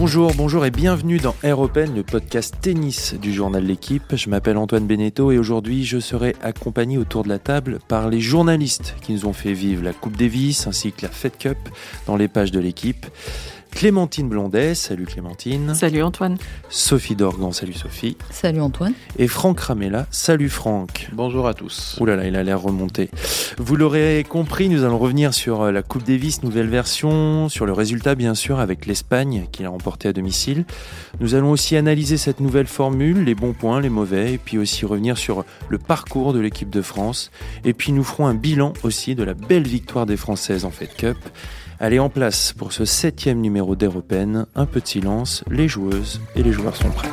Bonjour, bonjour et bienvenue dans Air Open, le podcast tennis du journal L'équipe. Je m'appelle Antoine Beneteau et aujourd'hui je serai accompagné autour de la table par les journalistes qui nous ont fait vivre la Coupe Davis ainsi que la Fed Cup dans les pages de l'équipe. Clémentine Blondet, salut Clémentine. Salut Antoine. Sophie Dorgan, salut Sophie. Salut Antoine. Et Franck Ramella, salut Franck. Bonjour à tous. Ouh là là, il a l'air remonté. Vous l'aurez compris, nous allons revenir sur euh, la Coupe Davis, nouvelle version, sur le résultat bien sûr avec l'Espagne qui l'a remporté à domicile. Nous allons aussi analyser cette nouvelle formule, les bons points, les mauvais, et puis aussi revenir sur le parcours de l'équipe de France. Et puis nous ferons un bilan aussi de la belle victoire des Françaises en Fed Cup. Allez en place pour ce septième numéro d'Europen. Un peu de silence, les joueuses et les joueurs sont prêts.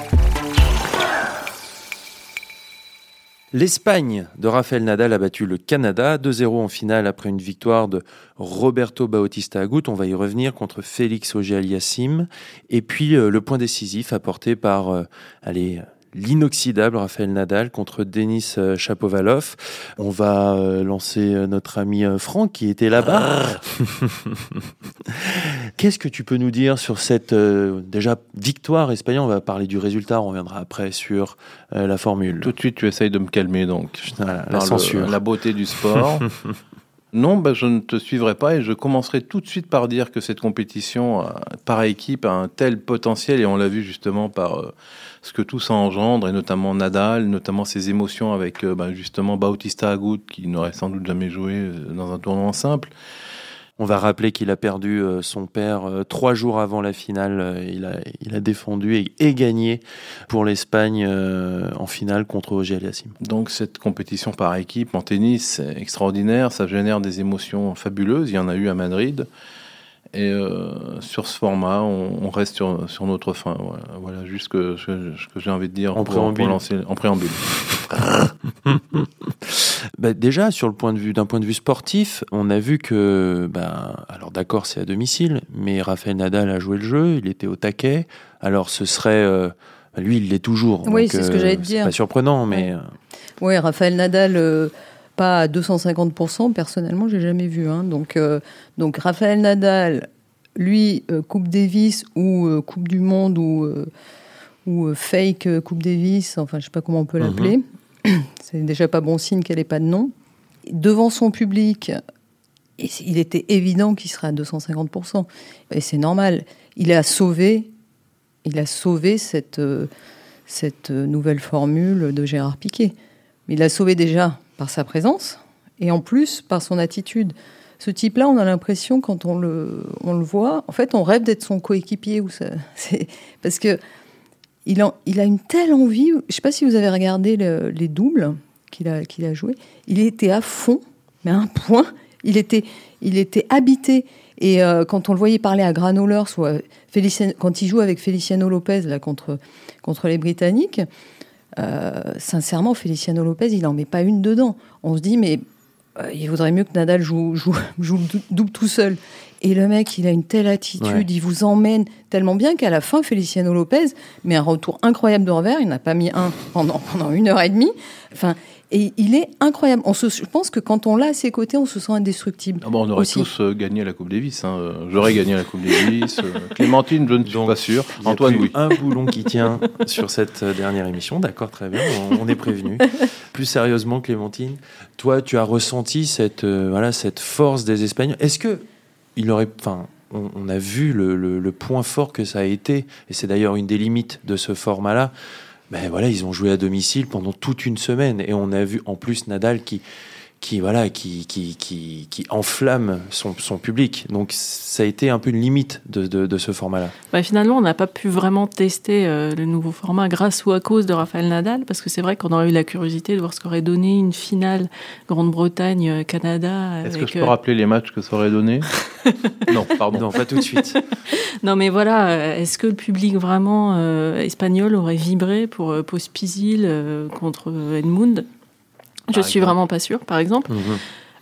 L'Espagne de Rafael Nadal a battu le Canada 2-0 en finale après une victoire de Roberto Bautista Agut. On va y revenir contre Félix Auger-Aliassime. Et puis euh, le point décisif apporté par euh, allez, l'inoxydable Raphaël Nadal contre Denis euh, Chapovalov. On va euh, lancer euh, notre ami Franck qui était là-bas. Qu'est-ce que tu peux nous dire sur cette déjà victoire espagnole? On va parler du résultat, on reviendra après sur la formule. Tout de suite, tu essayes de me calmer donc. la censure. la beauté du sport. Non, bah, je ne te suivrai pas et je commencerai tout de suite par dire que cette compétition par équipe a un tel potentiel et on l'a vu justement par ce que tout ça engendre, et notamment Nadal, notamment ses émotions avec euh, bah, justement Bautista Agut, qui n'aurait sans doute jamais joué euh, dans un tournoi simple. On va rappeler qu'il a perdu euh, son père trois jours avant la finale. Il a, il a défendu et, gagné pour l'Espagne en finale contre Ogier Aliassime. Donc cette compétition par équipe en tennis, c'est extraordinaire. Ça génère des émotions fabuleuses. Il y en a eu à Madrid. Et euh, sur ce format, on, reste sur, sur, notre fin. Voilà, juste ce que, j'ai envie de dire en préambule. lancer, en préambule. bah déjà, sur le point de vue d'un point de vue sportif, on a vu que, bah, alors d'accord, c'est à domicile, mais Rafael Nadal a joué le jeu, il était au taquet. Alors ce serait, euh, lui, il l'est toujours. Oui, c'est ce que j'allais te dire. Pas surprenant, mais. Oui, Rafael Nadal pas à 250%, personnellement, j'ai jamais vu. Hein. Donc, euh, donc, Raphaël Nadal, lui, euh, Coupe Davis ou euh, Coupe du Monde ou, ou fake Coupe Davis, enfin, je sais pas comment on peut l'appeler. Mhm. C'est déjà pas bon signe qu'elle n'ait pas de nom. Devant son public, il était évident qu'il serait à 250%. Et c'est normal. Il a sauvé, il a sauvé cette, cette nouvelle formule de Gérard Piquet. Il l'a sauvé déjà par sa présence et en plus par son attitude. Ce type-là, on a l'impression, quand on le, on le voit, en fait, on rêve d'être son coéquipier. Parce que il a, il a une telle envie. Je ne sais pas si vous avez regardé les doubles qu'il a, qu'il a joué. Il était à fond, mais à un point. Il était, il était habité. Et euh, quand on le voyait parler à Granollers, quand il joue avec Feliciano Lopez là, contre, contre les Britanniques, euh, sincèrement, Feliciano Lopez, il n'en met pas une dedans. On se dit, mais euh, il vaudrait mieux que Nadal joue, joue, joue double tout seul. Et le mec, il a une telle attitude, il vous emmène tellement bien qu'à la fin, Feliciano Lopez met un retour incroyable de revers. Il n'a pas mis un pendant, pendant une heure et demie. Enfin, et il est incroyable. On se, je pense que quand on l'a à ses côtés, on se sent indestructible. Ah bon, on aurait tous euh, gagné la Coupe Davis. Hein. J'aurais gagné la Coupe Davis. Euh, Clémentine, je ne suis pas sûr. Antoine, oui. Un boulon qui tient sur cette euh, dernière émission. D'accord, très bien. On, est prévenu. Plus sérieusement, Clémentine, toi, tu as ressenti cette, voilà, cette force des Espagnols. Est-ce que il aurait, enfin, on, a vu le, le, point fort que ça a été, et c'est d'ailleurs une des limites de ce format-là ben voilà, ils ont joué à domicile pendant toute une semaine. Et on a vu en plus Nadal qui, qui voilà qui, qui, qui, qui enflamme son, son, public. Donc ça a été un peu une limite de, de, ce format-là. Bah finalement, on n'a pas pu vraiment tester euh, le nouveau format grâce ou à cause de Raphaël Nadal, parce que c'est vrai qu'on aurait eu la curiosité de voir ce qu'aurait donné une finale Grande-Bretagne-Canada. Est-ce que je peux euh, rappeler les matchs que ça aurait donné? Non, pardon. Non, pas tout de suite. non, mais voilà, euh, est-ce que le public vraiment espagnol aurait vibré pour Pospisil contre Edmund? Je suis vraiment pas sûre, par exemple. Mhm.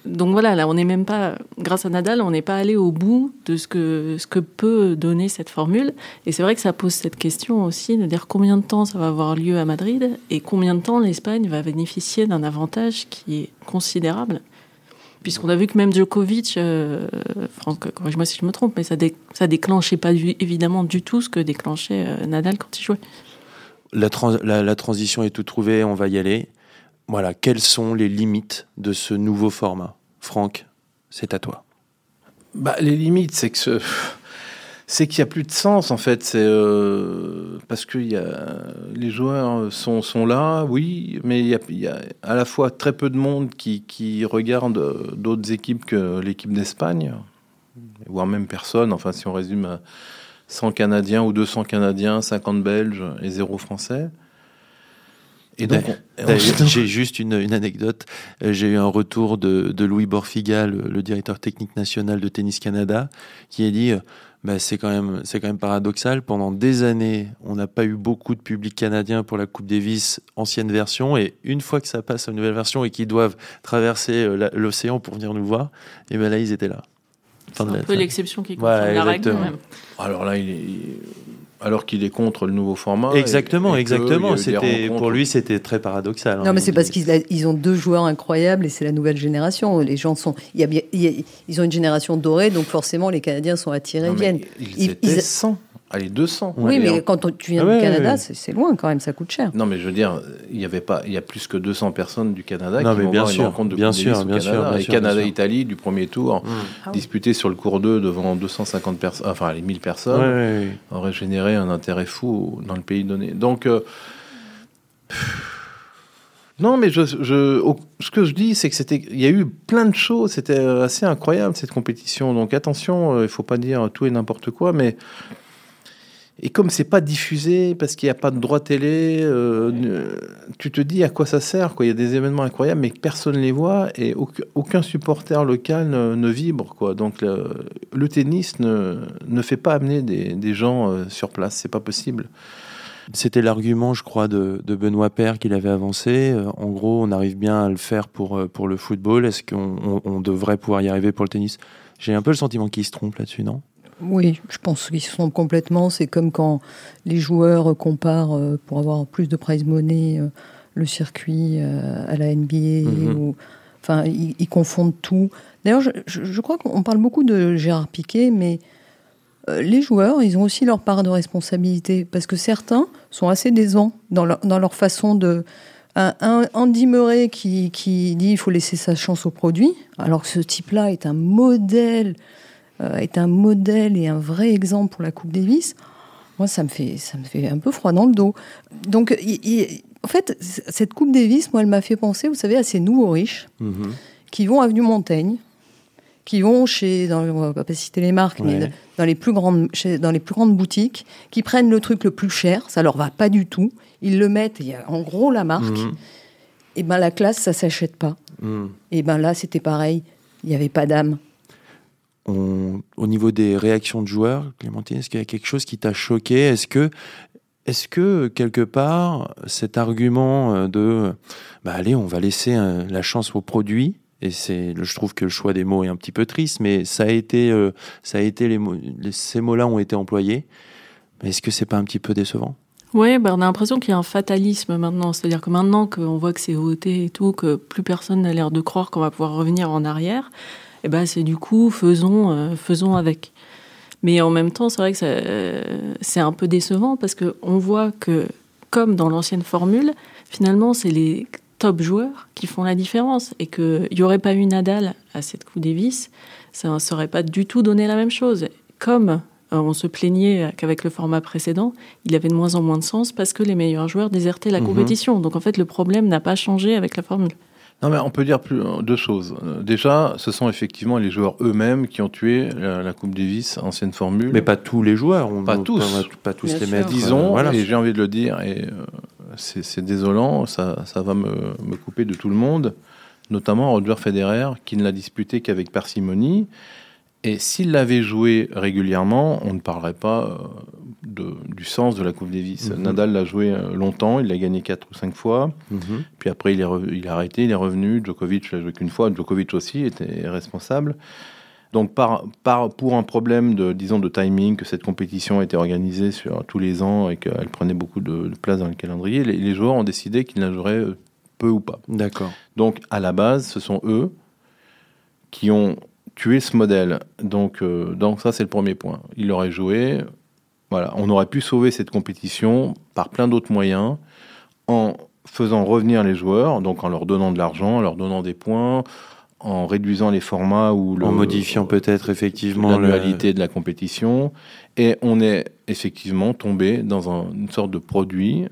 Donc voilà, là, on n'est même pas, grâce à Nadal, on n'est pas allé au bout de ce que, ce que peut donner cette formule. Et c'est vrai que ça pose cette question aussi de dire combien de temps ça va avoir lieu à Madrid et combien de temps l'Espagne va bénéficier d'un avantage qui est considérable. Puisqu'on a vu que même Djokovic, euh, Franck, corrige-moi si je me trompe, mais ça, dé, ça déclenchait pas évidemment du tout ce que déclenchait euh, Nadal quand il jouait. La, la, transition est tout trouvée, on va y aller. Voilà, quelles sont les limites de ce nouveau format? Franck, c'est à toi. Bah, les limites, c'est que ce c'est qu'il n'y a plus de sens en fait. C'est euh, parce que y a, les joueurs sont, sont là, oui, mais il y, a, à la fois très peu de monde qui, qui regarde d'autres équipes que l'équipe d'Espagne, voire même personne. Enfin, si on résume à 100 Canadiens ou 200 Canadiens, 50 Belges et 0 Français. Et donc, j'ai juste une, une, anecdote. Euh, j'ai eu un retour de, de Louis Borfiga, le, le, directeur technique national de Tennis Canada, qui a dit euh, bah, c'est quand même c'est quand même paradoxal. Pendant des années, on n'a pas eu beaucoup de public canadien pour la Coupe Davis ancienne version, et une fois que ça passe à une nouvelle version et qu'ils doivent traverser euh, l'océan pour venir nous voir, et ben là ils étaient là. C'est un peu l'exception qui confirme la règle. Même. Alors là, il est, alors qu'il est contre le nouveau format. Exactement, exactement. C'était pour lui, c'était très paradoxal. Hein. Non, mais c'est parce qu'ils ont deux joueurs incroyables et c'est la nouvelle génération. Les gens sont, il y a, ils ont une génération dorée, donc forcément les Canadiens sont attirés, viennent. Ils, étaient 100. Allez, 200. Oui, mais quand tu viens ah du Canada, c'est loin quand même, ça coûte cher. Non, mais je veux dire, il y avait pas, il y a plus que 200 personnes du Canada non, qui vont bien sûr, une rencontre de bien sûr, bien Canada. Sûr, et Canada-Italie du premier tour, mmh. Ah disputé sur le cours 2 devant 250 personnes, enfin les 1000 personnes, aurait généré un intérêt fou dans le pays donné. Donc, euh, non, mais je, je, ce que je dis, c'est que c'était, il y a eu plein de choses. C'était assez incroyable cette compétition. Donc attention, euh, il faut pas dire tout et n'importe quoi, mais et comme c'est pas diffusé parce qu'il n'y a pas de droit télé, euh, tu te dis à quoi ça sert. Quoi. Il y a des événements incroyables, mais personne ne les voit et aucun, supporter local ne, vibre. Quoi. Donc le, tennis ne, ne, fait pas amener des, des gens euh, sur place. C'est pas possible. C'était l'argument, je crois, de, de Benoît Père qu'il avait avancé. Euh, en gros, on arrive bien à le faire pour, pour le football. Est-ce qu'on on devrait pouvoir y arriver pour le tennis? J'ai un peu le sentiment qu'il se trompe là-dessus, non? Oui, je pense qu'ils se trompent complètement. C'est comme quand les joueurs comparent euh, pour avoir plus de prize money euh, le circuit euh, à la NBA. Mhm. Ou, enfin, ils, confondent tout. D'ailleurs, je, crois qu'on parle beaucoup de Gérard Piquet, mais les joueurs, ils ont aussi leur part de responsabilité parce que certains sont assez décevants dans leur, dans leur façon de. Un, Andy Murray qui, qui dit il faut laisser sa chance au produit, alors que ce type-là est un modèle est un modèle et un vrai exemple pour la Coupe Davis, moi, ça me fait, ça me fait un peu froid dans le dos. Donc, en fait, cette Coupe Davis, moi, elle m'a fait penser, vous savez, à ces nouveaux riches mhm. qui vont avenue Montaigne, qui vont chez, dans, on va pas citer les marques, mais dans les plus grandes, dans les plus grandes boutiques, qui prennent le truc le plus cher, ça leur va pas du tout, ils le mettent, il y a en gros la marque, mhm. et ben la classe, ça s'achète pas. Mhm. Et ben là, c'était pareil, il n'y avait pas d'âme au niveau des réactions de joueurs, Clémentine, est-ce qu'il y a quelque chose qui t'a choqué? Est-ce que, est que quelque part, cet argument euh, de, bah allez, on va laisser euh, la chance au produit, et c'est, je trouve que le choix des mots est un petit peu triste, mais ça a été, euh, ça a été les, ces mots-là ont été employés. Est-ce que c'est pas un petit peu décevant? Oui, bah on a l'impression qu'il y a un fatalisme maintenant. C'est-à-dire que maintenant qu'on voit que c'est voté et tout, que plus personne n'a l'air de croire qu'on va pouvoir revenir en arrière, eh ben c'est du coup faisons euh, faisons avec. Mais en même temps, c'est vrai que euh, c'est un peu décevant parce que on voit que comme dans l'ancienne formule, finalement c'est les top joueurs qui font la différence et qu'il n'y aurait pas eu Nadal à cette Coupe Davis, ça ne serait pas du tout donné la même chose. Comme euh, on se plaignait qu'avec le format précédent, il avait de moins en moins de sens parce que les meilleurs joueurs désertaient la mhm. compétition. Donc en fait, le problème n'a pas changé avec la formule. Non, mais on peut dire plus, deux choses. Déjà, ce sont effectivement les joueurs eux-mêmes qui ont tué la, Coupe Davis, ancienne formule. Mais pas tous les joueurs. On pas tous. Pas, tous les mettre. Disons, voilà. et j'ai envie de le dire, et euh, c'est désolant, ça, ça va me, me, couper de tout le monde, notamment Roger Federer, qui ne l'a disputé qu'avec parcimonie. Et s'il l'avait joué régulièrement, on ne parlerait pas euh, de, du sens de la Coupe Davis. Mhm. Nadal l'a joué euh, longtemps, il l'a gagné 4 ou 5 fois. Mhm. Puis après, il, est il a arrêté, il est revenu. Djokovic l'a joué qu'une fois. Djokovic aussi était responsable. Donc, par, par, pour un problème de, disons, de timing, que cette compétition était organisée sur tous les ans et qu'elle prenait beaucoup de, place dans le calendrier, les, les joueurs ont décidé qu'ils la joueraient euh, peu ou pas. D'accord. Donc, à la base, ce sont eux qui ont tué ce modèle. Donc, euh, donc ça, c'est le premier point. Il aurait joué. Voilà, on aurait pu sauver cette compétition par plein d'autres moyens en faisant revenir les joueurs, donc en leur donnant de l'argent, en leur donnant des points, en réduisant les formats ou en modifiant peut-être effectivement l'annualité de la compétition. Et on est effectivement tombé dans une sorte de produit.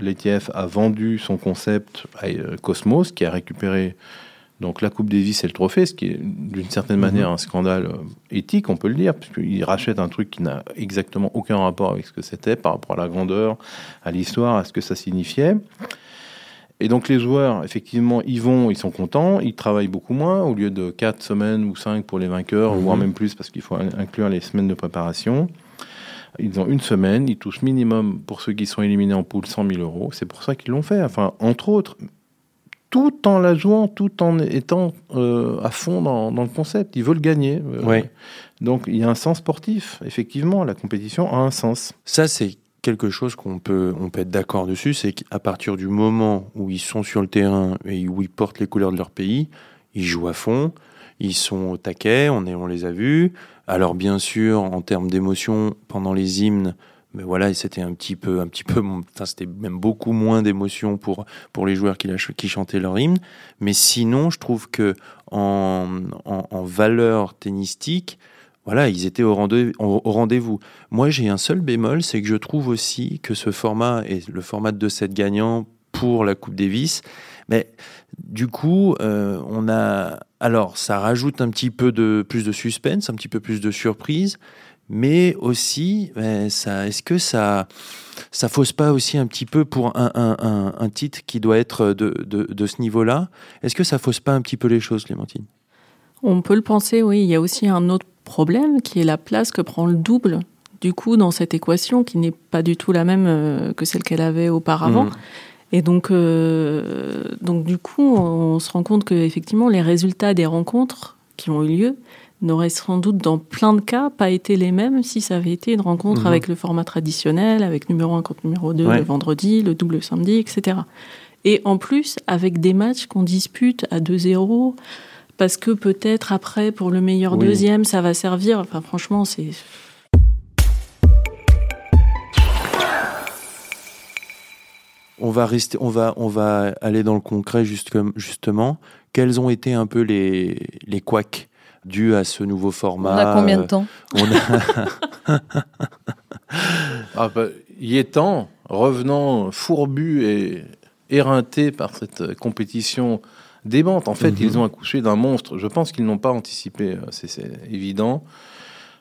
L'ETF a vendu son concept à euh, Cosmos, qui a récupéré donc la Coupe Davis et le trophée, ce qui est d'une certaine manière mhm. un scandale euh, éthique, on peut le dire, puisqu'il rachète un truc qui n'a exactement aucun rapport avec ce que c'était par rapport à la grandeur, à l'histoire, à ce que ça signifiait. Et donc les joueurs, effectivement, ils vont, ils sont contents, ils travaillent beaucoup moins, au lieu de 4 semaines ou 5 pour les vainqueurs, mhm. voire même plus, parce qu'il faut inclure les semaines de préparation. Ils ont une semaine, ils touchent minimum, pour ceux qui sont éliminés en poule, 100 000 euros. C'est pour ça qu'ils l'ont fait. Enfin, entre autres, tout en la jouant, tout en étant euh, à fond dans, le concept. Ils veulent gagner. Euh, donc il y a un sens sportif. Effectivement, la compétition a un sens. Ça, c'est quelque chose qu'on peut, on peut être d'accord dessus, c'est qu'à partir du moment où ils sont sur le terrain et où ils portent les couleurs de leur pays, ils jouent à fond, ils sont au taquet, on, est, on les a vus. Alors bien sûr, en termes d'émotion, pendant les hymnes, mais voilà, c'était un petit peu, un petit peu, enfin c'était même beaucoup moins d'émotion pour pour les joueurs qui, chantaient leur hymne. Mais sinon, je trouve que en, en valeur tennistique, voilà, ils étaient au rendez-vous. Moi, j'ai un seul bémol, c'est que je trouve aussi que ce format est le format de 2-7 gagnants pour la Coupe Davis. Mais du coup, euh, on a. Alors, ça rajoute un petit peu de plus de suspense, un petit peu plus de surprise, mais aussi, ben, ça, est-ce que ça, ça fausse pas aussi un petit peu pour un, un, un, titre qui doit être de, de, de ce niveau-là? Est-ce que ça fausse pas un petit peu les choses, Clémentine? On peut le penser, oui. Il y a aussi un autre problème qui est la place que prend le double du coup dans cette équation qui n'est pas du tout la même euh, que celle qu'elle avait auparavant. Mmh. Et donc, euh, donc du coup, on se rend compte que effectivement, les résultats des rencontres qui ont eu lieu n'auraient sans doute dans plein de cas pas été les mêmes si ça avait été une rencontre mmh. avec le format traditionnel, avec numéro 1 contre numéro 2 le vendredi, le double samedi, etc. Et en plus, avec des matchs qu'on dispute à 2-0, parce que peut-être après, pour le meilleur deuxième, ça va servir. Enfin, franchement, c'est. On va rester, on va, on va aller dans le concret juste comme, justement. Quels ont été un peu les les couacs dus à ce nouveau format On a combien de temps On a... ah bah, y étant, revenant fourbu et éreinté par cette compétition démente. En fait, mhm. ils ont accouché d'un monstre. Je pense qu'ils n'ont pas anticipé, euh, c'est évident.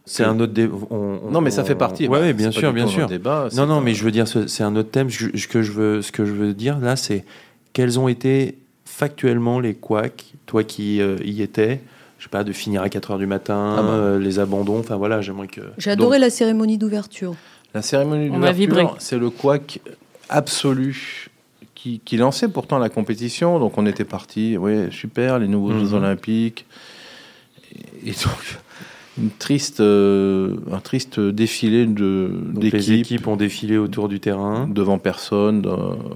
C'est un autre débat. Non, mais ça fait partie. Oui, bien sûr, bien sûr. Débat, non, non, mais je veux dire, c'est un autre thème. Ce que je veux, ce que je veux dire là, c'est quels ont été factuellement les couacs, toi qui euh, y étais, je sais pas, de finir à 4 heures du matin, ah bah. euh, les abandons, enfin voilà, j'aimerais que. J'ai adoré la cérémonie d'ouverture. La cérémonie d'ouverture, c'est le couac absolu qui, lançait pourtant la compétition. Donc on était parti, oui, super, les nouveaux Jeux mhm. Olympiques. Et, donc, une triste, euh, un triste défilé de Les équipes ont défilé autour du terrain. Devant personne,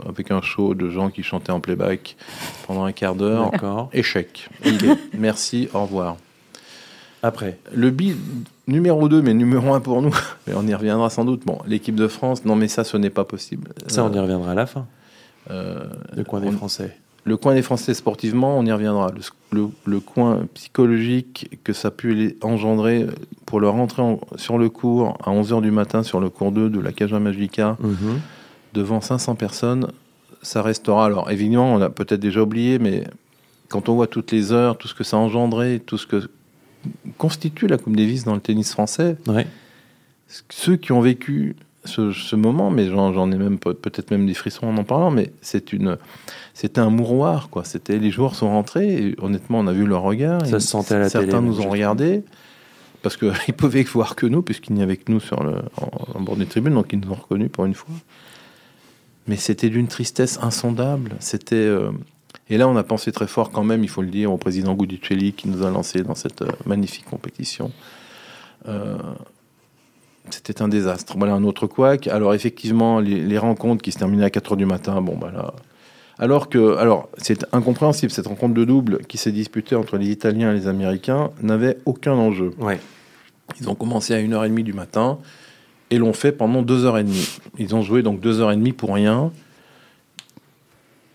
avec un show de gens qui chantaient en playback pendant un quart d'heure. Encore. Échec. Merci, au revoir. Après. Le bid numéro 2, mais numéro 1 pour nous, mais on y reviendra sans doute. Bon, l'équipe de France, non mais ça, ce n'est pas possible. Ça, on y reviendra à la fin. Euh, le coin des Français. Le coin des Français sportivement, on y reviendra. Le, coin psychologique que ça a pu engendrer pour leur rentrer sur le cours à 11h du matin sur le cours 2 de la Caja Magica mhm. devant 500 personnes, ça restera. Alors évidemment, on a peut-être déjà oublié, mais quand on voit toutes les heures, tout ce que ça a engendré, tout ce que constitue la Coupe Davis dans le tennis français, ceux qui ont vécu ce, moment, mais j'en ai même peut-être même des frissons en en parlant, mais c'est une, c'était un mouroir, quoi. C'était les joueurs sont rentrés, et honnêtement, on a vu leur regard. Ça se sentait à la Certains nous ont regardé parce qu'ils pouvaient voir que nous, puisqu'il n'y avait que nous sur le, en, bord des tribunes, donc ils nous ont reconnus pour une fois. Mais c'était d'une tristesse insondable. C'était euh, et là, on a pensé très fort quand même, il faut le dire, au président Goudicelli qui nous a lancé dans cette euh, magnifique compétition. Euh, c'était un désastre. Voilà un autre couac. Alors effectivement, les, rencontres qui se terminaient à 4 heures du matin, bon bah là. Alors que, alors, c'est incompréhensible, cette rencontre de double qui s'est disputée entre les Italiens et les Américains n'avait aucun enjeu. Ouais. Ils ont commencé à 1h30 du matin et l'ont fait pendant 2h30. Ils ont joué donc 2h30 pour rien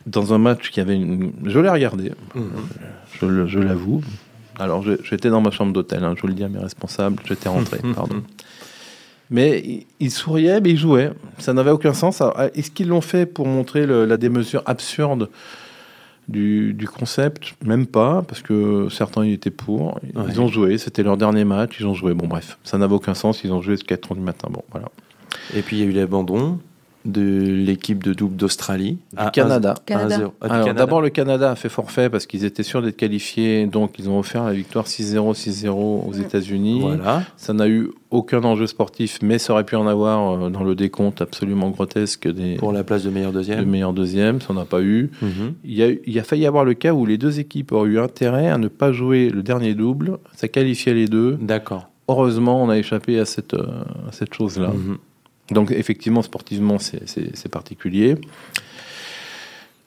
dans un match qui avait une. Je l'ai regardé, Mhm. je, l'avoue. Alors, j'étais dans ma chambre d'hôtel, hein, je vous le dis à mes responsables, j'étais rentré, pardon. Mais ils- ils souriaient, mais ils jouaient. Ça n'avait aucun sens. Est-ce qu'ils l'ont fait pour montrer le- la démesure absurde du, du concept? Même pas, parce que certains y étaient pour. Ils Ouais. ont joué, c'était leur dernier match, ils ont joué. Bon, bref, ça n'avait aucun sens. Ils ont joué jusqu'à 4 heures du matin. Bon, voilà. Et puis il y a eu l'abandon de l'équipe de double d'Australie. Du Canada. Canada. 1-0. Ah, du Alors, Canada. d'abord, le Canada a fait forfait parce qu'ils étaient sûrs d'être qualifiés, donc ils ont offert la victoire 6-0, 6-0 aux États-Unis. Voilà. Ça n'a eu aucun enjeu sportif, mais ça aurait pu en avoir euh, dans le décompte absolument grotesque des, Pour la place de meilleur de deuxième. meilleurs deuxièmes. Ça n'a pas eu. Mhm. Il y, a, il y a failli y avoir le cas où les deux équipes auraient eu intérêt à ne pas jouer le dernier double. Ça qualifiait les deux. D'accord. Heureusement, on a échappé à cette, euh, à cette chose-là. Mhm. Donc effectivement, sportivement, c'est- particulier.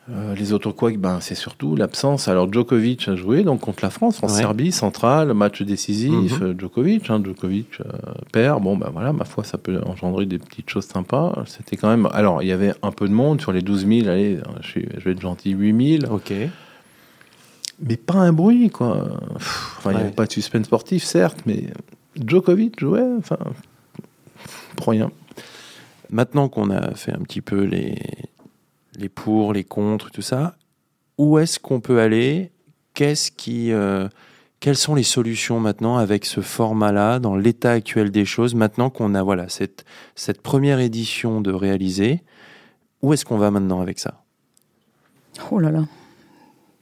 Euh, les autres couacs, ben, c'est surtout l'absence. Alors Djokovic a joué donc contre la France en Ouais. Serbie, centrale, match décisif. Mhm. Euh, Djokovic, hein, Djokovic euh, perd. Bon, ben voilà, ma foi, ça peut engendrer des petites choses sympas. C'était quand même. Alors, il y avait un peu de monde sur les 12 000. Allez, je, suis- je vais être gentil, 8 000. Ok. Mais pas un bruit, quoi. Pff, Enfin, il n'y avait pas de suspense sportif, certes, mais Djokovic jouait, enfin, pour rien. Maintenant qu'on a fait un petit peu les, les pour, les contre, tout ça, où est-ce qu'on peut aller? Qu'est-ce qui, euh, Quelles sont les solutions maintenant avec ce format-là, dans l'état actuel des choses, maintenant qu'on a voilà, cette, cette première édition de réaliser? Où est-ce qu'on va maintenant avec ça? Oh là là.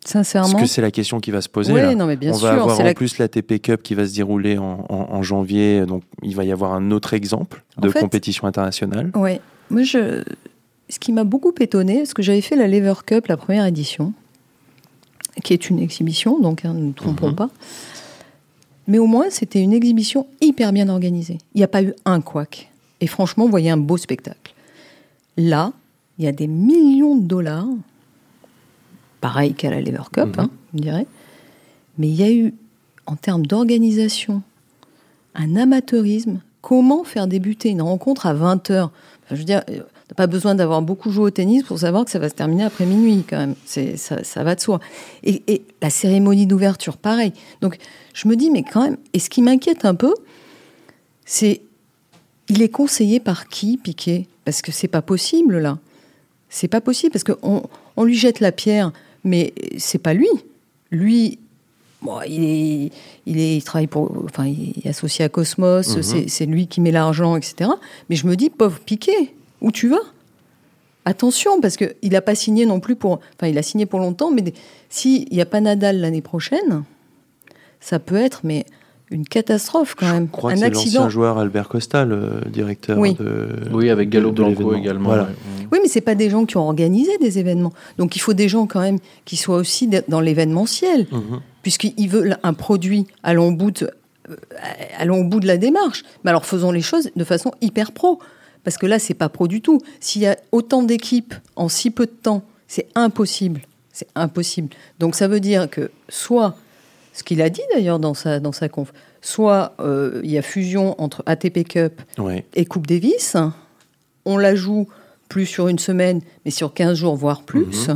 Parce Sincèrement. que c'est la question qui va se poser. Oui, là. non, mais bien on sûr. va avoir en la- plus la TP Cup qui va se dérouler en, en- en janvier, donc il va y avoir un autre exemple de En fait- compétition internationale. Ouais. Moi, je... ce qui m'a beaucoup étonné, parce que j'avais fait la Lever Cup, la première édition, qui est une exhibition, donc hein, ne nous trompons Mhm. pas. Mais au moins, c'était une exhibition hyper bien organisée. Il n'y a pas eu un couac. Et franchement, vous voyez un beau spectacle. Là, il y a des millions de dollars, pareil qu'à la Lever Cup, Mhm. hein, on dirait. Mais il y a eu, en termes d'organisation, un amateurisme. Comment faire débuter une rencontre à 20h Je veux dire, euh, on n'a pas besoin d'avoir beaucoup joué au tennis pour savoir que ça va se terminer après minuit, quand même. C'est, ça, ça va de soi. Et, et la cérémonie d'ouverture, pareil. Donc, je me dis, mais quand même, et ce qui m'inquiète un peu, c'est. Il est conseillé par qui, Piqué? Parce que c'est pas possible, là. C'est pas possible, parce qu'on on lui jette la pierre, mais c'est pas lui. Lui, Bon, il, est, il, est, il travaille pour. Enfin, il est associé à Cosmos, Mhm. c'est- c'est lui qui met l'argent, etc. Mais je me dis, pauvre Piqué, où tu vas? Attention, parce qu'il n'a pas signé non plus pour. Enfin, il a signé pour longtemps, mais s'il n'y a pas Nadal l'année prochaine, ça peut être mais une catastrophe quand même. Je crois Un que c'est accident. l'ancien joueur Albert Costa, le directeur Oui. de. Oui, avec Gallo Blanco l'événement. également. Voilà. Oui, mais c'est pas des gens qui ont organisé des événements. Donc il faut des gens quand même qui soient aussi dans l'événementiel, Mhm. puisqu'ils veulent un produit allons au bout de, euh, allons au bout de la démarche. Mais alors faisons les choses de façon hyper pro, parce que là c'est pas pro du tout. S'il y a autant d'équipes en si peu de temps, c'est impossible. C'est impossible. Donc ça veut dire que soit ce qu'il a dit d'ailleurs dans sa dans sa conf, soit euh, il y a fusion entre ATP Cup Ouais. et Coupe Davis. On la joue plus sur une semaine, mais sur 15 jours, voire plus.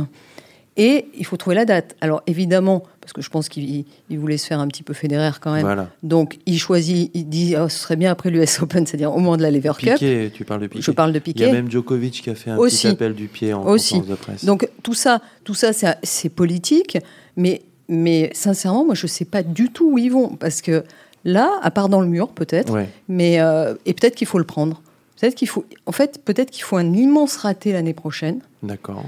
Et il faut trouver la date. Alors évidemment, parce que je pense qu'il il voulait se faire un petit peu fédéraire quand même. Voilà. Donc il choisit, il dit oh, ce serait bien après l'US Open, c'est-à-dire au moment de la Lever Cup. Piqué, tu parles de Piqué. Je parle de Il y Piqué. a même Djokovic qui a fait un Aussi. petit appel du pied en Aussi. conférence de presse. Donc tout ça, tout ça, c'est politique, mais, mais sincèrement, moi je sais pas du tout où ils vont, parce que là, à part dans le mur peut-être, Ouais. mais euh, et peut-être qu'il faut le prendre. Peut-être qu'il faut, en fait, peut-être qu'il faut un immense raté l'année prochaine D'accord.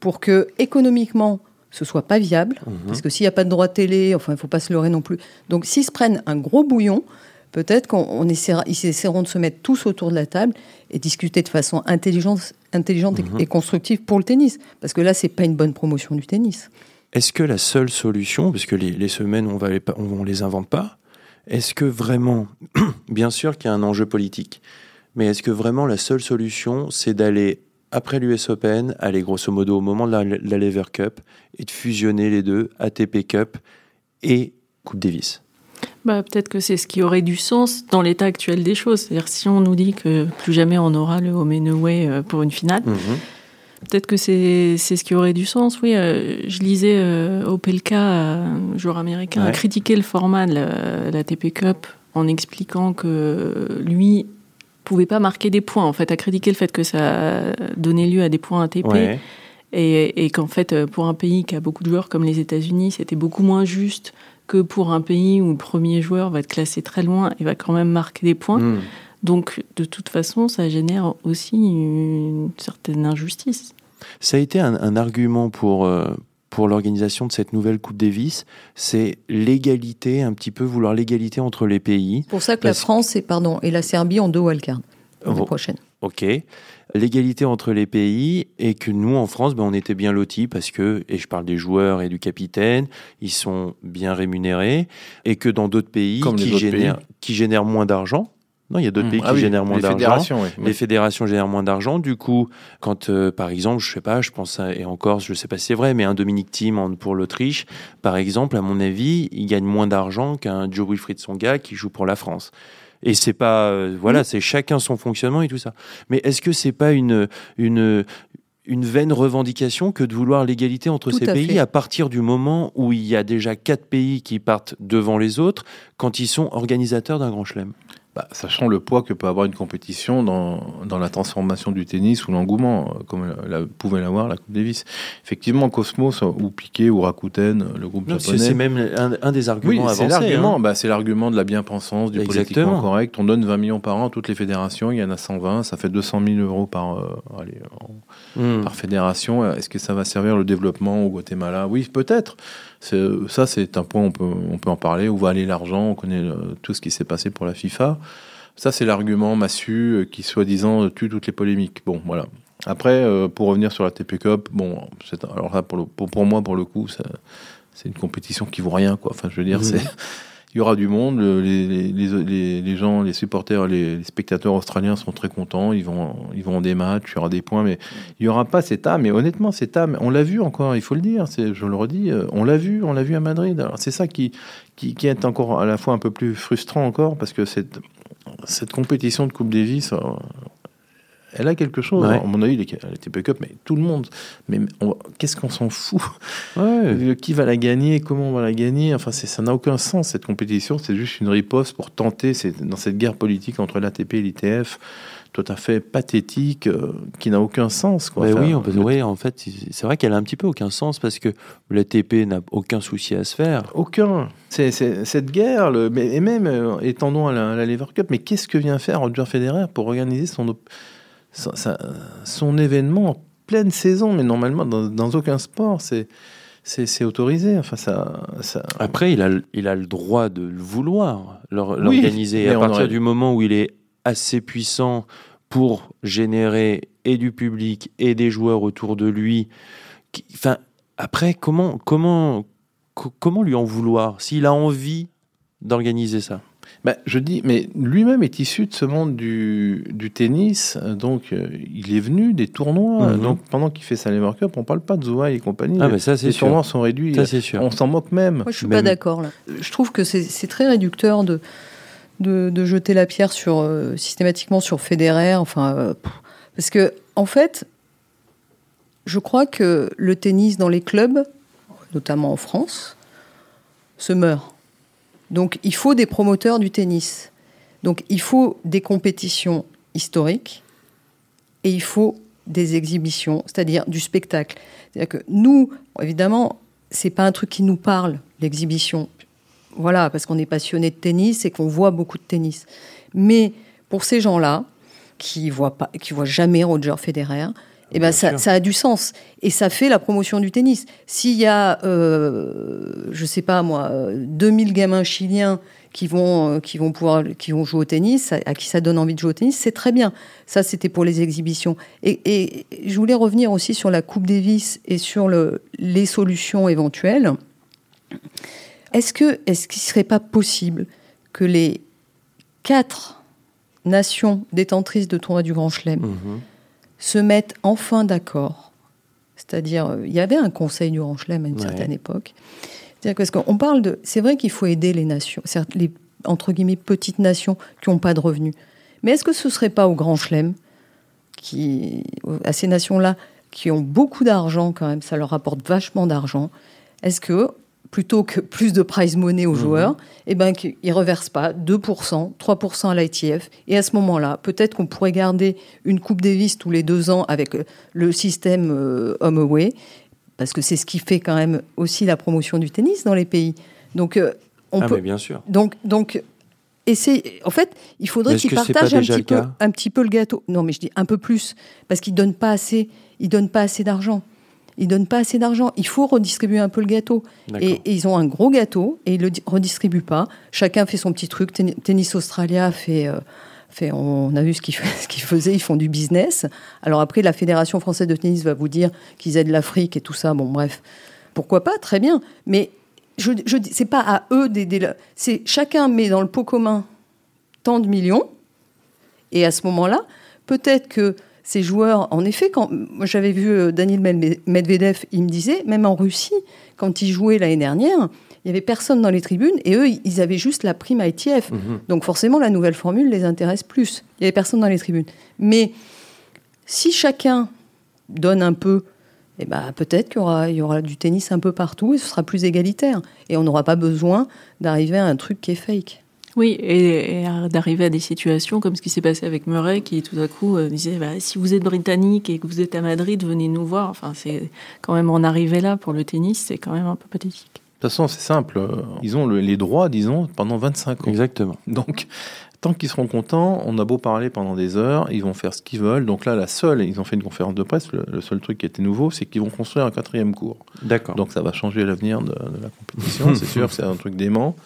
pour que économiquement ce soit pas viable, Mhm. parce que s'il n'y a pas de droit télé, enfin il faut pas se leurrer non plus. Donc s'ils se prennent un gros bouillon, peut-être qu'on on essaiera, ils essaieront de se mettre tous autour de la table et discuter de façon intelligente, intelligente et- Mhm. et constructive pour le tennis, parce que là c'est pas une bonne promotion du tennis. Est-ce que la seule solution, parce que les, les semaines, on pas- on, on les invente pas, est-ce que vraiment, bien sûr qu'il y a un enjeu politique, mais est-ce que vraiment la seule solution, c'est d'aller après l'US Open, allez, grosso modo, au moment de la, la Lever Cup, et de fusionner les deux, ATP Cup et Coupe Davis? Bah, Peut-être que c'est ce qui aurait du sens dans l'état actuel des choses. C'est-à-dire si on nous dit que plus jamais on aura le home and away euh, pour une finale, Mhm. Peut-être que c'est ce qui aurait du sens. Oui, euh, je lisais euh, Opelka, un joueur américain, a Ouais. critiqué le format de la, la TP Cup en expliquant que lui pouvait pas marquer des points. En fait, a critiqué le fait que ça donnait lieu à des points ATP. Ouais. Et, et qu'en fait, euh, pour un pays qui a beaucoup de joueurs comme les États-Unis, c'était beaucoup moins juste que pour un pays où le premier joueur va être classé très loin et va quand même marquer des points. Mhm. Donc, de toute façon, ça génère aussi une certaine injustice. Ça a été un, un argument pour, euh, pour l'organisation de cette nouvelle Coupe Davis, c'est l'égalité, un petit peu vouloir l'égalité entre les pays. C'est pour ça que la France et, pardon, et la Serbie ont deux wildcards l'année prochaine. Ok. L'égalité entre les pays et que nous, en France, ben, on était bien lotis parce que, et je parle des joueurs et du capitaine, ils sont bien rémunérés et que dans d'autres pays Comme les qui autres génèrent, pays. qui génèrent moins d'argent, non, il y a d'autres pays Ah qui oui, génèrent moins les d'argent. fédérations, oui. Les fédérations génèrent moins d'argent. Du coup, quand, euh, par exemple, je sais pas, je pense à, et encore, je sais pas si c'est vrai, mais un Dominique Thiem pour l'Autriche, par exemple, à mon avis, il gagne moins d'argent qu'un Joe Wilfried Songa qui joue pour la France. Et c'est pas, euh, voilà, c'est chacun son fonctionnement et tout ça. Mais est-ce que c'est pas une, une, une vaine revendication que de vouloir l'égalité entre Tout ces à pays fait. à partir du moment où il y a déjà quatre pays qui partent devant les autres quand ils sont organisateurs d'un grand chelem? Bah, sachant le poids que peut avoir une compétition dans, dans la transformation du tennis ou l'engouement, euh, comme la, la- pouvait l'avoir la Coupe Davis. Effectivement, Cosmos euh, ou Piquet ou Rakuten, euh, le groupe Non, c'est japonais. c'est même un, un des Oui, arguments c'est avancés. l'argument. hein. Bah, c'est l'argument de la bien-pensance, du Exactement. politiquement correct. On donne 20 millions par an à toutes les fédérations. Il y en a 120. Ça fait 200 000 euros par, euh, allez, en- Hmm. par fédération. Est-ce que ça va servir le développement au Guatemala? Oui, peut-être. C'est- Ça, c'est un point, on peut, on peut en parler. Où va aller l'argent On connaît euh, tout ce qui s'est passé pour la FIFA. Ça, c'est l'argument massu euh, qui, soi-disant, euh, tue toutes les polémiques. Bon, voilà. Après, euh, pour revenir sur la TP Cup, bon, alors là, pour, le- pour, pour moi, pour le coup, c'est une compétition qui vaut rien, quoi. Enfin, je veux dire, c'est. Il y aura du monde, le- les, gens, les supporters, les, spectateurs australiens sont très contents, ils vont, ils vont des matchs, il y aura des points, mais il n'y aura pas cette âme. Et honnêtement, cette âme, on l'a vu encore, il faut le dire, je le redis, euh, on l'a vu, on l'a vu à Madrid. C'est ça qui, qui, qui est encore à la fois un peu plus frustrant encore, parce que cette, cette compétition de Coupe Davis, euh, elle a quelque chose. Ouais. À mon avis, les TP Cup, mais tout le monde. Mais qu'est-ce qu'on s'en fout? Ouais. Qui va la gagner Comment on va la gagner? Enfin, ça n'a aucun sens cette compétition. C'est juste une riposte pour tenter c'est- dans cette guerre politique entre l'ATP et l'ITF, tout à fait pathétique, euh, qui n'a aucun sens. Quoi. Bah oui, on peut, le- oui, en fait, c'est- vrai qu'elle a un petit peu aucun sens parce que l'ATP n'a aucun souci à se faire. Aucun. C'est- cette guerre, le, mais, et même euh, étendons à la, à la Lever Cup, mais qu'est-ce que vient faire Roger Federer pour organiser son, son, événement en pleine saison Mais normalement, dans, dans aucun sport, c'est c'est autorisé. Enfin, ça, ça, Après, il a, le- il a le droit de le vouloir, l'or- Oui, l'organiser. Et mais à partir aurait- du moment où il est assez puissant pour générer et du public et des joueurs autour de lui, qui- enfin, après, comment, comment, co- comment lui en vouloir s'il a envie d'organiser ça? Bah, je dis, mais lui-même est issu de ce monde du, du tennis, euh, donc euh, il est venu des tournois. Mhm. Donc pendant qu'il fait sa Lever Cup, on parle pas de Zouai et compagnie. Ah, les mais ça, c'est les sûr. tournois sont réduits. Ça, c'est sûr. on s'en moque même. Moi, je suis Même- pas d'accord là. Je trouve que c'est c'est très réducteur de, de, de jeter la pierre sur, euh, systématiquement sur Federer. Enfin, euh, parce que en fait, je crois que le tennis dans les clubs, notamment en France, se meurt. Donc, il faut des promoteurs du tennis. Donc, il faut des compétitions historiques et il faut des exhibitions, c'est-à-dire du spectacle. C'est-à-dire que nous, évidemment, c'est pas un truc qui nous parle, l'exhibition. Voilà, parce qu'on est passionné de tennis et qu'on voit beaucoup de tennis. Mais pour ces gens-là, qui voient pas, qui voient jamais Roger Federer, eh ben ça, a du sens et ça fait la promotion du tennis. S'il y a, euh, je sais pas moi, euh, 2000 gamins chiliens qui vont, euh, qui vont pouvoir, qui vont jouer au tennis, à, à qui ça donne envie de jouer au tennis, c'est très bien. Ça, c'était pour les exhibitions. Et, et je voulais revenir aussi sur la Coupe Davis et sur le, les solutions éventuelles. Est-ce que, est-ce qu'il serait pas possible que les quatre nations détentrices de tournoi du Grand Chelem Mhm. Se mettent enfin d'accord. C'est-à-dire, euh, il y avait un conseil du Grand Chelem à une Ouais. certaine époque. C'est-à-dire parce qu'on parle de. C'est vrai qu'il faut aider les nations, les entre guillemets petites nations qui n'ont pas de revenus. Mais est-ce que ce serait pas au Grand Chelem, qui, à ces nations-là, qui ont beaucoup d'argent quand même, ça leur rapporte vachement d'argent, est-ce que plutôt que plus de prize money aux Mhm. joueurs, eh ben, qu'ils ne reversent pas 2%, 3% à l'ITF. Et à ce moment-là, peut-être qu'on pourrait garder une Coupe Davis tous les deux ans avec euh, le système euh, home away, parce que c'est ce qui fait quand même aussi la promotion du tennis dans les pays. Donc, euh, on ah, peut. mais bien sûr. Donc, donc essayer- en fait, il faudrait qu'ils partagent un petit, peu, un petit peu le gâteau. Non, mais je dis un peu plus, parce qu'ils donnent pas assez. Ils donnent pas assez d'argent. Ils donnent pas assez d'argent. Il faut redistribuer un peu le gâteau. Et, et ils ont un gros gâteau et ils le di- redistribuent pas. Chacun fait son petit truc. Ten- Tennis Australia fait. euh, fait on a vu ce qu'ils faisaient, ils font du business. Alors après, la Fédération française de tennis va vous dire qu'ils aident l'Afrique et tout ça. Bon, bref, pourquoi pas, très bien. Mais je, je dis, c'est pas à eux d'aider. C'est chacun met dans le pot commun tant de millions. Et à ce moment-là, peut-être que ces joueurs, en effet, quand j'avais vu euh, Daniel Med- Medvedev, il me disait, même en Russie, quand il jouait l'année dernière, il y avait personne dans les tribunes et eux, ils avaient juste la prime ITF. Mhm. Donc forcément, la nouvelle formule les intéresse plus. Il y avait personne dans les tribunes. Mais si chacun donne un peu, eh ben, peut-être qu'il y aura, il y aura du tennis un peu partout et ce sera plus égalitaire. Et on n'aura pas besoin d'arriver à un truc qui est fake. Oui, et, d'arriver à des situations comme ce qui s'est passé avec Murray, qui tout à coup euh, disait bah, si vous êtes britannique et que vous êtes à Madrid, venez nous voir. Enfin, c'est quand même en arriver là pour le tennis, c'est quand même un peu pathétique. De toute façon, c'est simple. Ils ont le- les droits, disons, pendant 25 ans. Exactement. Donc, tant qu'ils seront contents, on a beau parler pendant des heures, ils vont faire ce qu'ils veulent. Donc là, la seule, ils ont fait une conférence de presse, le, le seul truc qui était nouveau, c'est qu'ils vont construire un quatrième cours. D'accord. Donc ça va changer l'avenir de, de la compétition, c'est sûr, c'est un truc dément.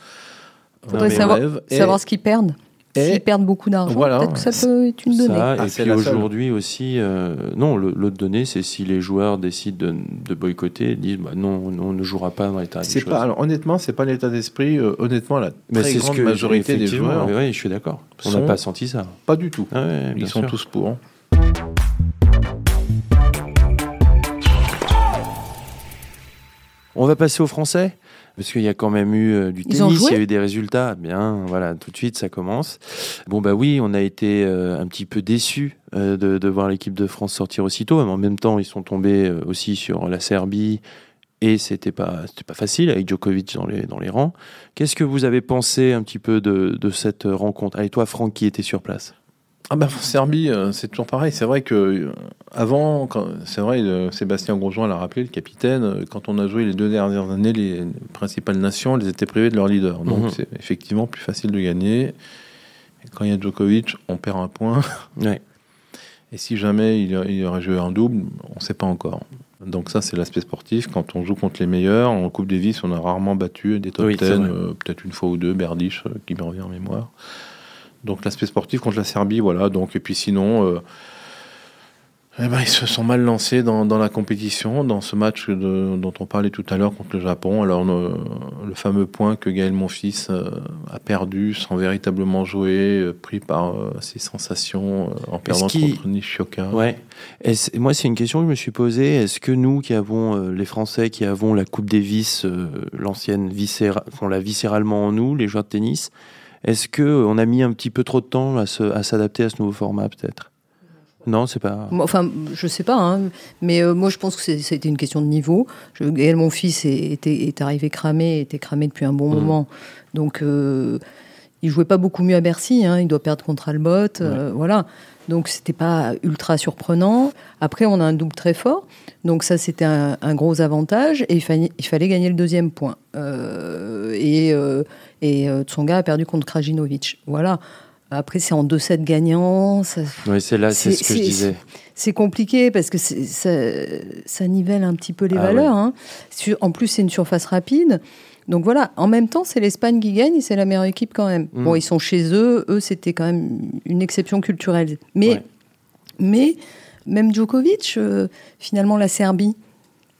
Faudrait savoir, savoir ce qu'ils perdent. S'ils perdent beaucoup d'argent, Voilà. peut-être que ça peut être une donnée. Ça, Ah, et puis aujourd'hui aussi, euh, non, l'autre donnée, c'est si les joueurs décident de, de boycotter, disent bah, non, non, on ne jouera pas dans tarifs. C'est pas, alors, honnêtement, c'est pas l'état d'esprit. euh, honnêtement, la Mais très c'est ce grande que majorité des joueurs, Oui, oui, je suis d'accord. On n'a pas senti ça. pas du tout. Ah ouais, Ils sont sûr. tous pour. On va passer au français? Parce qu'il y a quand même eu euh, du tennis, il y a eu des résultats. Bien, voilà, tout de suite ça commence. Bon bah oui, on a été euh, un petit peu déçus euh, de, de voir l'équipe de France sortir aussitôt. Mais en même temps, ils sont tombés aussi sur la Serbie et c'était pas c'était pas facile avec Djokovic dans les dans les rangs. Qu'est-ce que vous avez pensé un petit peu de, de cette rencontre? Allez toi, Franck, qui était sur place Ah ben Serbie, euh, c'est toujours pareil. C'est vrai que euh, avant, c'est vrai, Sébastien Grosjean l'a rappelé, le capitaine, euh, quand on a joué les deux dernières années, les principales nations, elles étaient privées de leur leader. Donc Mhm. c'est effectivement plus facile de gagner. Et quand il y a Djokovic, on perd un point. Ouais. Et si jamais il, il aurait joué un double, on ne sait pas encore. Donc ça, c'est l'aspect sportif. Quand on joue contre les meilleurs, en Coupe Davis, on a rarement battu des top Oui, 10, c'est vrai. euh, peut-être une fois ou deux, Berdych, euh, qui me revient en mémoire. Donc l'aspect sportif contre la Serbie, voilà. Donc, et puis sinon, euh, eh ben, ils se sont mal lancés dans, dans la compétition, dans ce match de- dont on parlait tout à l'heure contre le Japon. Alors le, le fameux point que Gaël Monfils euh, a perdu sans véritablement jouer, euh, pris par euh, ses sensations en perdant contre Nishioka. Ouais. Moi, c'est une question que je me suis posée. Est-ce que nous, qui avons les Français, qui avons la Coupe Davis, euh, l'ancienne viscéra- on l'a viscéralement en nous, les joueurs de tennis, est-ce que euh, on a mis un petit peu trop de temps à se- à s'adapter à ce nouveau format, peut-être? Non, c'est pas. Enfin, je sais pas, hein, mais euh, moi je pense que c'était une question de niveau. Je, Gaël, mon fils, est arrivé cramé, était cramé depuis un bon Mhm. moment. Donc, euh, il jouait pas beaucoup mieux à Bercy. hein, il doit perdre contre Albot, euh, voilà. Donc, c'était pas ultra surprenant. Après, on a un double très fort. Donc, ça, c'était un, un gros avantage. Et il, fallait- il fallait gagner le deuxième point. Euh, et euh, et euh, Tsonga a perdu contre Krajinovic. Voilà. Après, c'est en 2-7 gagnants. Ça, Oui, c'est là, c'est ce que je disais. c'est compliqué parce que ça, ça nivelle un petit peu les Ah valeurs. hein. En plus, c'est une surface rapide. Donc voilà, en même temps, c'est l'Espagne qui gagne et c'est la meilleure équipe quand même. Mm. Bon, ils sont chez eux, eux, c'était quand même une exception culturelle. Mais, Ouais. mais même Djokovic, euh, finalement, la Serbie,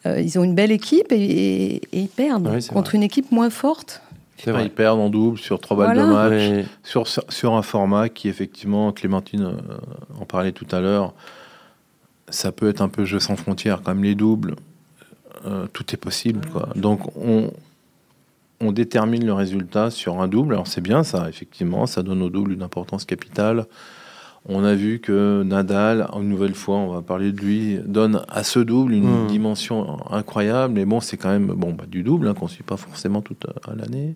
euh, ils ont une belle équipe et, et- et ils perdent Ouais, contre une équipe moins forte. C'est vrai. Ils perdent en double sur trois balles Voilà. de match, Ouais. sur, sur, un format qui, effectivement, Clémentine euh, en parlait tout à l'heure, ça peut être un peu jeu sans frontières, comme les doubles. Euh, tout est possible, quoi. Donc, on, on détermine le résultat sur un double. Alors, c'est bien ça, effectivement, ça donne au double une importance capitale. On a vu que Nadal, une nouvelle fois, on va parler de lui, donne à ce double une Hmm. dimension incroyable. Mais bon, c'est quand même bon, bah, du double hein, qu'on ne suit pas forcément toute euh, l'année.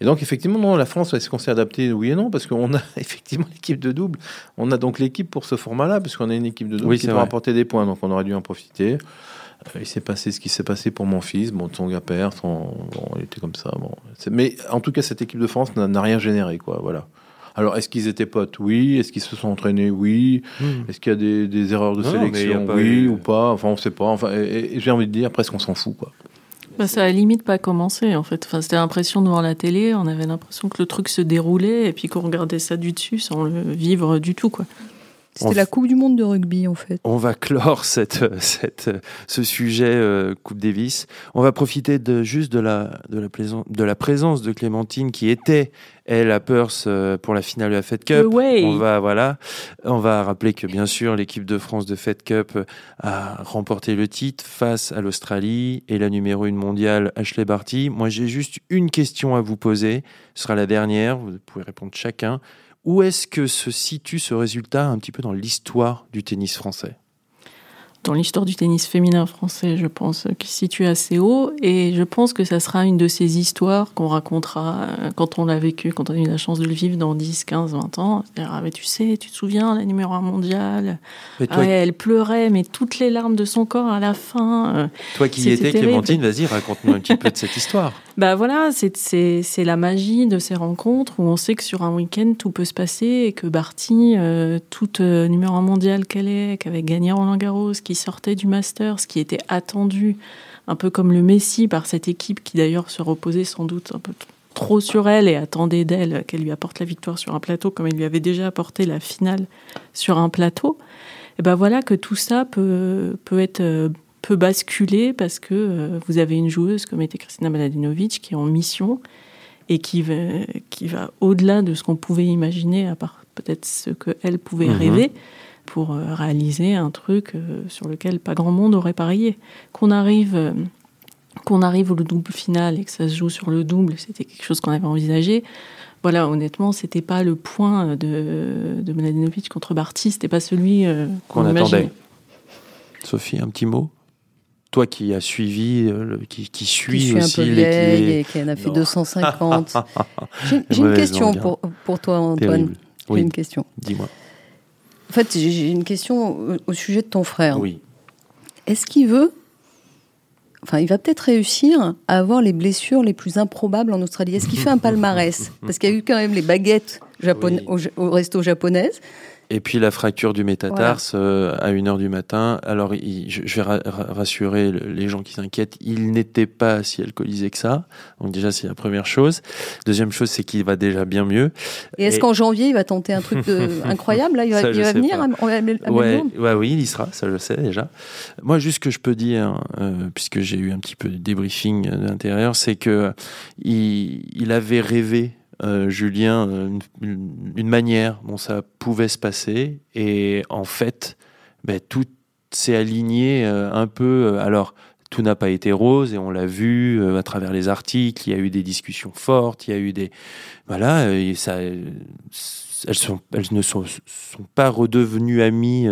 Et donc, effectivement, non, la France, est-ce qu'on s'est adapté? Oui et non, parce qu'on a effectivement l'équipe de double. On a donc l'équipe pour ce format-là, puisqu'on a une équipe de double Oui, qui vrai. apporter des points. Donc, on aurait dû en profiter. Il s'est passé ce qui s'est passé pour mon fils. Bon, son gars perd, son... bon, il était comme ça. Bon. Mais en tout cas, cette équipe de France n'a rien généré, quoi. Voilà. Alors, est-ce qu'ils étaient potes? Oui. Est-ce qu'ils se sont entraînés? Oui. Est-ce qu'il y a des, des erreurs de Non, sélection? Oui eu- ou pas? Enfin, on sait pas. Enfin, et- et- et j'ai envie de dire, presque on s'en fout, quoi. Bah, ça a limite pas commencé en fait. Enfin, c'était l'impression de voir la télé, on avait l'impression que le truc se déroulait et puis qu'on regardait ça du dessus sans le vivre du tout quoi. C'était On la Coupe du Monde de rugby, en fait. On va clore cette, euh, cette, euh, ce sujet euh, Coupe Davis. On va profiter de, juste de la, de, la plaisan- de la présence de Clémentine qui était, elle, à Perth euh, pour la finale de la Fed Cup. On va, voilà, on va rappeler que bien sûr, l'équipe de France de Fed Cup a remporté le titre face à l'Australie et la numéro 1 mondiale, Ashley Barty. Moi, j'ai juste une question à vous poser. Ce sera la dernière. Vous pouvez répondre chacun. Où est-ce que se situe ce résultat un petit peu dans l'histoire du tennis français? Dans l'histoire du tennis féminin français, je pense, qui se situe assez haut et je pense que ça sera une de ces histoires qu'on racontera euh, quand on l'a vécu, quand on a eu la chance de le vivre dans 10, 15, 20 ans. Ah, mais tu sais, tu te souviens, la numéro 1 mondiale, Ah elle pleurait, mais toutes les larmes de son corps à la fin. euh, Toi qui y étais, terrible. Clémentine, vas-y, raconte-nous un petit peu de cette histoire. Bah voilà, c'est- la magie de ces rencontres où on sait que sur un week-end tout peut se passer et que Barty, euh, toute euh, numéro un mondiale qu'elle est, qui gagné Roland Garros, qui sortait du Masters, qui était attendue un peu comme le Messi par cette équipe qui d'ailleurs se reposait sans doute un peu trop sur elle et attendait d'elle qu'elle lui apporte la victoire sur un plateau comme elle lui avait déjà apporté la finale sur un plateau. Et ben voilà que tout ça peut, peut être euh, peut basculer parce que euh, vous avez une joueuse comme était Kristina Mladenovic qui est en mission et qui va, qui va au-delà de ce qu'on pouvait imaginer, à part peut-être ce qu'elle pouvait Mhm. rêver, pour euh, réaliser un truc euh, sur lequel pas grand monde aurait parié. Qu'on arrive, qu'on arrive au double final et que ça se joue sur le double, c'était quelque chose qu'on avait envisagé. Voilà, honnêtement, c'était pas le point de, de Mladenovic contre Barty, c'était pas celui euh, qu'on imaginait. attendait. Sophie, un petit mot? Toi qui as suivi, euh, le- qui, qui Qui suis suis un aussi peu vieille les- et qui en a fait Non. 250. J'ai j'ai une question hein. pour, pour toi, Antoine. J'ai Oui, une question. dis-moi. En fait, j'ai- une question au, sujet de ton frère. Oui. Est-ce qu'il veut, enfin, il va peut-être réussir à avoir les blessures les plus improbables en Australie? Est-ce qu'il fait un palmarès? Parce qu'il y a eu quand même les baguettes japon- Oui. au, au resto japonaises. Et puis la fracture du métatarse euh, à 1h du matin. Alors, il- je, je vais ra- ra- rassurer le- les gens qui s'inquiètent, il n'était pas si alcoolisé que ça. Donc déjà, c'est la première chose. Deuxième chose, c'est qu'il va déjà bien mieux. Et est-ce Et- qu'en janvier, il va tenter un truc de- incroyable Là, il va, Ça, je il va sais venir pas. à, à- à Ouais, Melbourne ouais, oui, il y sera, ça je le sais déjà. Moi, juste ce que je peux dire, euh, puisque j'ai eu un petit peu de débriefing euh, de l'intérieur, c'est que il, il avait rêvé, euh, Julien, euh, une, manière dont ça pouvait se passer, et en fait, ben, tout s'est aligné euh, un peu. alors. Tout n'a pas été rose et on l'a vu à travers les articles. Il y a eu des discussions fortes, il y a eu des voilà, elles, ne sont, pas redevenues amies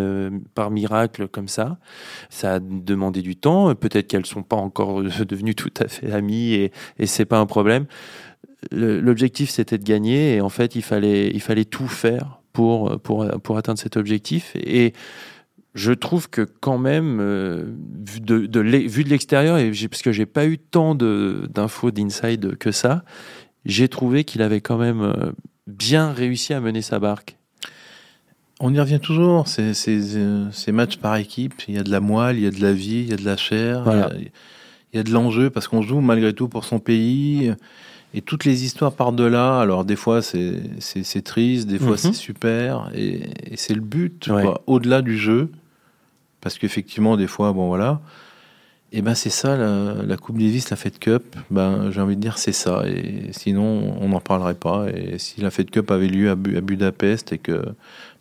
par miracle comme ça. Ça a demandé du temps. Peut-être qu'elles sont pas encore devenues tout à fait amies et, et c'est pas un problème. L'objectif c'était de gagner et en fait il fallait, il fallait tout faire pour, pour, pour atteindre cet objectif. Et je trouve que quand même, euh, vu de, de l'e- vu de l'extérieur, et parce que j'ai pas eu tant d'infos d'inside que ça, j'ai trouvé qu'il avait quand même euh, bien réussi à mener sa barque. On y revient toujours, ces, ces, euh, ces matchs par équipe, il y a de la moelle, il y a de la vie, il y a de la chair, Voilà. il, y a, il y a de l'enjeu parce qu'on joue malgré tout pour son pays. Et toutes les histoires partent de là. Alors des fois c'est triste, des fois Mhm. c'est super. Et, et c'est le but, Ouais. au-delà du jeu. Parce qu'effectivement, des fois, bon voilà. Et ben c'est ça, la, la Coupe Davis, la Fed Cup, ben, j'ai envie de dire c'est ça. Et sinon, on n'en parlerait pas. Et si la Fed Cup avait lieu à, Bu- à Budapest et que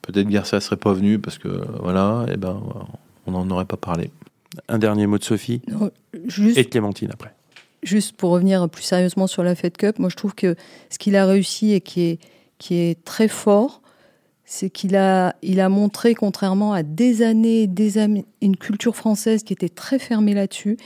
peut-être Garcia serait pas venu parce que voilà, et ben on n'en aurait pas parlé. Un dernier mot de Sophie juste, et de Clémentine après. Juste pour revenir plus sérieusement sur la Fed Cup, moi je trouve que ce qu'il a réussi et qui est, qui est très fort, c'est qu'il a, il a montré, contrairement à des années, des années, une culture française qui était très fermée là-dessus,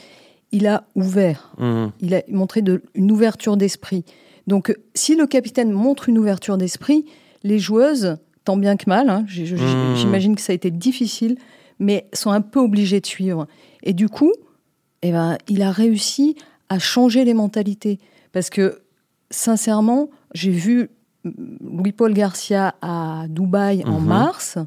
il a ouvert. Mmh. Il a montré de, une ouverture d'esprit. Donc, si le capitaine montre une ouverture d'esprit, les joueuses, tant bien que mal, hein, mmh. j'imagine que ça a été difficile, mais sont un peu obligées de suivre. Et du coup, eh ben, il a réussi à changer les mentalités. Parce que, sincèrement, j'ai vu Louis-Paul Garcia à Dubaï en mhm. mars.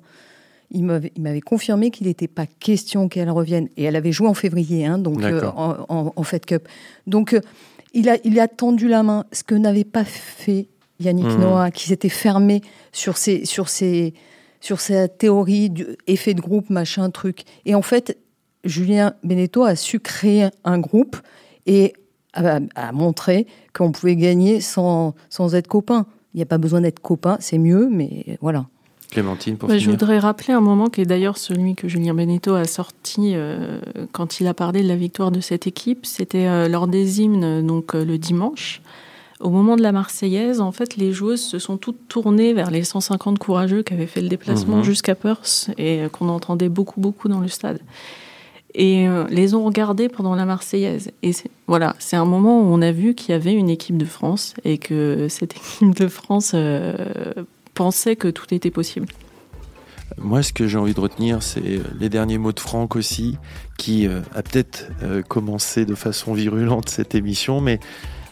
Il m'avait confirmé qu'il n'était pas question qu'elle revienne. Et elle avait joué en février, hein, donc euh, en, Fed Cup. Donc, euh, il, a, il a tendu la main, ce que n'avait pas fait Yannick mhm. Noah, qui s'était fermé sur ses, sur ses, sur sa théorie du effet de groupe, machin, truc. Et en fait, Julien Beneteau a su créer un groupe et a, montré qu'on pouvait gagner sans, sans être copain. Il n'y a pas besoin d'être copain, c'est mieux, mais voilà. Clémentine, pour Je voudrais rappeler un moment qui est d'ailleurs celui que Julien Beneteau a sorti euh, quand il a parlé de la victoire de cette équipe. C'était euh, lors des hymnes, donc euh, le dimanche. Au moment de la Marseillaise, en fait, les joueuses se sont toutes tournées vers les 150 courageux qui avaient fait le déplacement mhm. jusqu'à Perth et qu'on entendait beaucoup, beaucoup dans le stade et euh, les ont regardés pendant la Marseillaise. Et voilà, c'est un moment où on a vu qu'il y avait une équipe de France et que cette équipe de France euh, pensait que tout était possible. Moi, ce que j'ai envie de retenir, c'est les derniers mots de Franck aussi, qui euh, a peut-être commencé de façon virulente cette émission, mais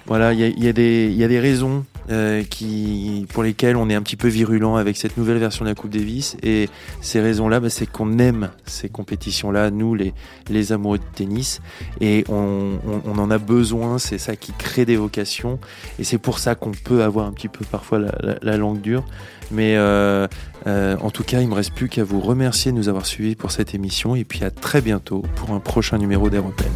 voilà, il y a, des raisons euh, qui, pour lesquelles on est un petit peu virulent avec cette nouvelle version de la Coupe Davis. Et ces raisons-là, bah, c'est qu'on aime ces compétitions-là, nous, les, les amoureux de tennis. Et on, en a besoin, c'est ça qui crée des vocations. Et c'est pour ça qu'on peut avoir un petit peu parfois la, la, langue dure. Mais euh, euh, en tout cas, il me reste plus qu'à vous remercier de nous avoir suivis pour cette émission. Et puis à très bientôt pour un prochain numéro d'Européenne.